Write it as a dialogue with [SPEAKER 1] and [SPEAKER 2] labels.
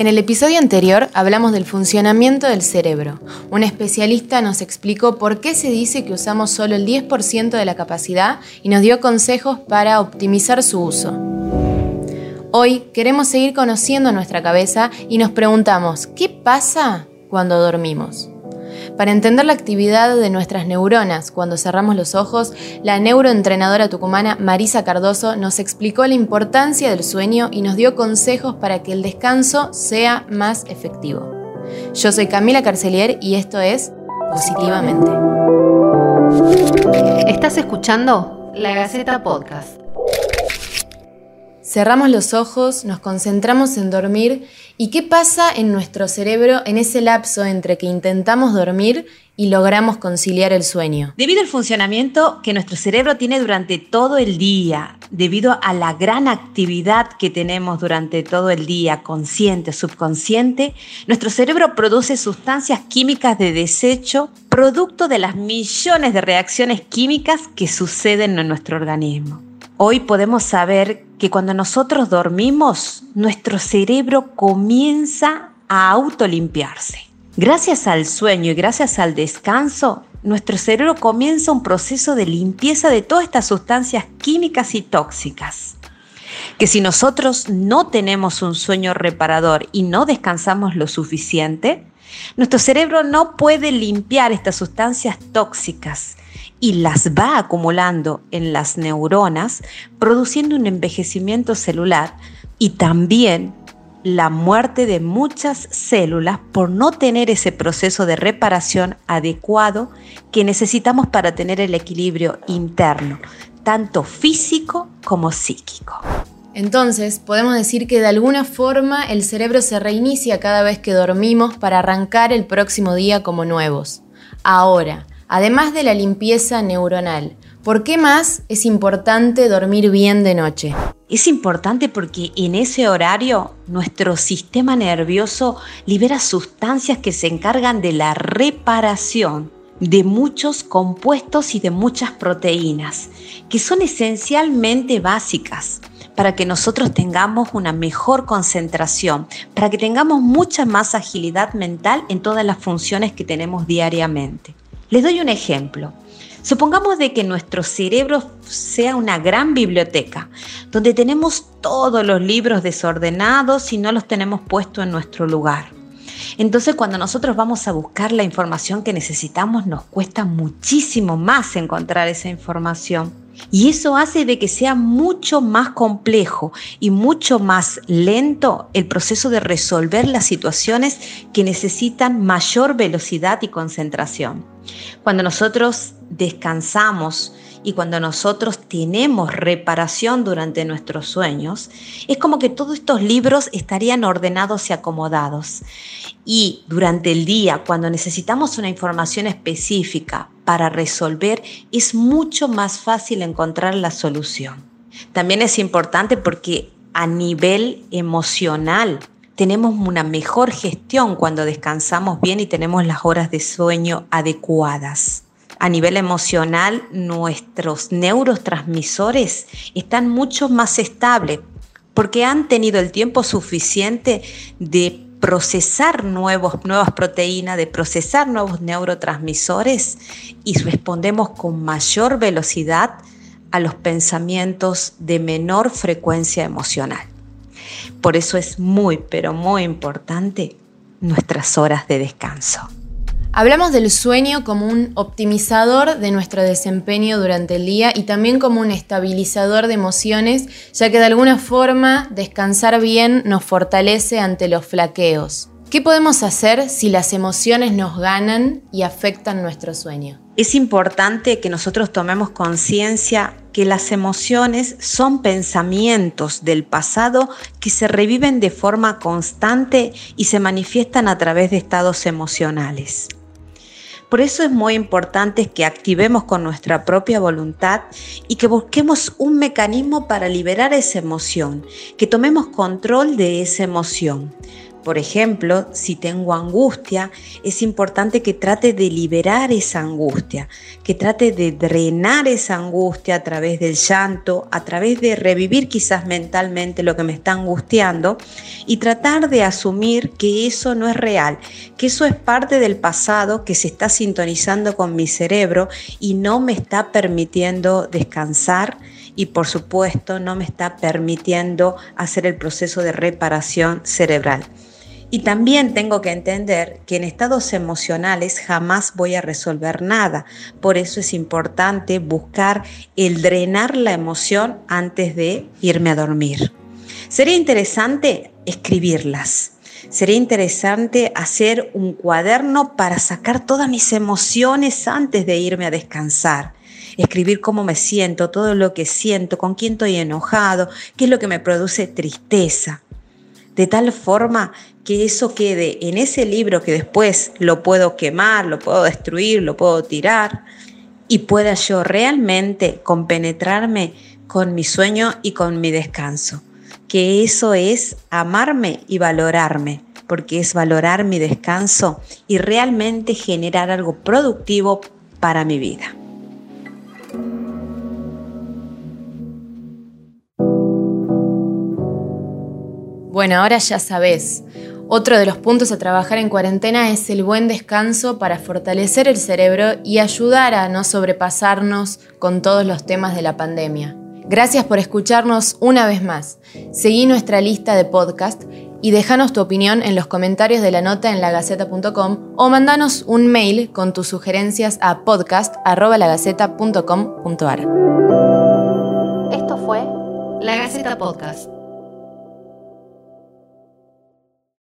[SPEAKER 1] En el episodio anterior hablamos del funcionamiento del cerebro. Un especialista nos explicó por qué se dice que usamos solo el 10% de la capacidad y nos dio consejos para optimizar su uso. Hoy queremos seguir conociendo nuestra cabeza y nos preguntamos, ¿qué pasa cuando dormimos? Para entender la actividad de nuestras neuronas cuando cerramos los ojos, la neuroentrenadora tucumana Marisa Cardoso nos explicó la importancia del sueño y nos dio consejos para que el descanso sea más efectivo. Yo soy Camila Carcelier y esto es Positivamente.
[SPEAKER 2] Estás escuchando La Gaceta Podcast.
[SPEAKER 1] Cerramos los ojos, nos concentramos en dormir y qué pasa en nuestro cerebro en ese lapso entre que intentamos dormir y logramos conciliar el sueño.
[SPEAKER 2] Debido al funcionamiento que nuestro cerebro tiene durante todo el día, debido a la gran actividad que tenemos durante todo el día, consciente, subconsciente, nuestro cerebro produce sustancias químicas de desecho, producto de las millones de reacciones químicas que suceden en nuestro organismo. Hoy podemos saber que cuando nosotros dormimos, nuestro cerebro comienza a autolimpiarse. Gracias al sueño y gracias al descanso, nuestro cerebro comienza un proceso de limpieza de todas estas sustancias químicas y tóxicas. Que si nosotros no tenemos un sueño reparador y no descansamos lo suficiente, nuestro cerebro no puede limpiar estas sustancias tóxicas y las va acumulando en las neuronas, produciendo un envejecimiento celular y también la muerte de muchas células por no tener ese proceso de reparación adecuado que necesitamos para tener el equilibrio interno, tanto físico como psíquico.
[SPEAKER 1] Entonces, podemos decir que de alguna forma el cerebro se reinicia cada vez que dormimos para arrancar el próximo día como nuevos. Ahora, además de la limpieza neuronal. ¿Por qué más es importante dormir bien de noche?
[SPEAKER 2] Es importante porque en ese horario nuestro sistema nervioso libera sustancias que se encargan de la reparación de muchos compuestos y de muchas proteínas, que son esencialmente básicas para que nosotros tengamos una mejor concentración, para que tengamos mucha más agilidad mental en todas las funciones que tenemos diariamente. Les doy un ejemplo. Supongamos de que nuestro cerebro sea una gran biblioteca, donde tenemos todos los libros desordenados y no los tenemos puestos en nuestro lugar. Entonces cuando nosotros vamos a buscar la información que necesitamos, nos cuesta muchísimo más encontrar esa información. Y eso hace de que sea mucho más complejo y mucho más lento el proceso de resolver las situaciones que necesitan mayor velocidad y concentración. Cuando nosotros descansamos y cuando nosotros tenemos reparación durante nuestros sueños, es como que todos estos libros estarían ordenados y acomodados. Y durante el día, cuando necesitamos una información específica para resolver, es mucho más fácil encontrar la solución. También es importante porque a nivel emocional tenemos una mejor gestión cuando descansamos bien y tenemos las horas de sueño adecuadas. A nivel emocional, nuestros neurotransmisores están mucho más estables porque han tenido el tiempo suficiente de procesar nuevos, nuevas proteínas, de procesar nuevos neurotransmisores y respondemos con mayor velocidad a los pensamientos de menor frecuencia emocional. Por eso es muy, pero muy importante nuestras horas de descanso.
[SPEAKER 1] Hablamos del sueño como un optimizador de nuestro desempeño durante el día y también como un estabilizador de emociones, ya que de alguna forma descansar bien nos fortalece ante los flaqueos. ¿Qué podemos hacer si las emociones nos ganan y afectan nuestro sueño?
[SPEAKER 2] Es importante que nosotros tomemos conciencia que las emociones son pensamientos del pasado que se reviven de forma constante y se manifiestan a través de estados emocionales. Por eso es muy importante que activemos con nuestra propia voluntad y que busquemos un mecanismo para liberar esa emoción, que tomemos control de esa emoción Por ejemplo, si tengo angustia, es importante que trate de liberar esa angustia, que trate de drenar esa angustia a través del llanto, a través de revivir quizás mentalmente lo que me está angustiando y tratar de asumir que eso no es real, que eso es parte del pasado que se está sintonizando con mi cerebro y no me está permitiendo descansar y por supuesto no me está permitiendo hacer el proceso de reparación cerebral. Y también tengo que entender que en estados emocionales jamás voy a resolver nada. Por eso es importante buscar el drenar la emoción antes de irme a dormir. Sería interesante escribirlas. Sería interesante hacer un cuaderno para sacar todas mis emociones antes de irme a descansar escribir cómo me siento, todo lo que siento, con quién estoy enojado, qué es lo que me produce tristeza. De tal forma que eso quede en ese libro que después lo puedo quemar, lo puedo destruir, lo puedo tirar y pueda yo realmente compenetrarme con mi sueño y con mi descanso. Que eso es amarme y valorarme, porque es valorar mi descanso y realmente generar algo productivo para mi vida.
[SPEAKER 1] Bueno, ahora ya sabes. Otro de los puntos a trabajar en cuarentena es el buen descanso para fortalecer el cerebro y ayudar a no sobrepasarnos con todos los temas de la pandemia. Gracias por escucharnos una vez más. Seguí nuestra lista de podcast y déjanos tu opinión en los comentarios de la nota en lagaceta.com o mandanos un mail con tus sugerencias a podcast.lagaceta.com.ar.
[SPEAKER 3] Esto fue La Gaceta Podcast.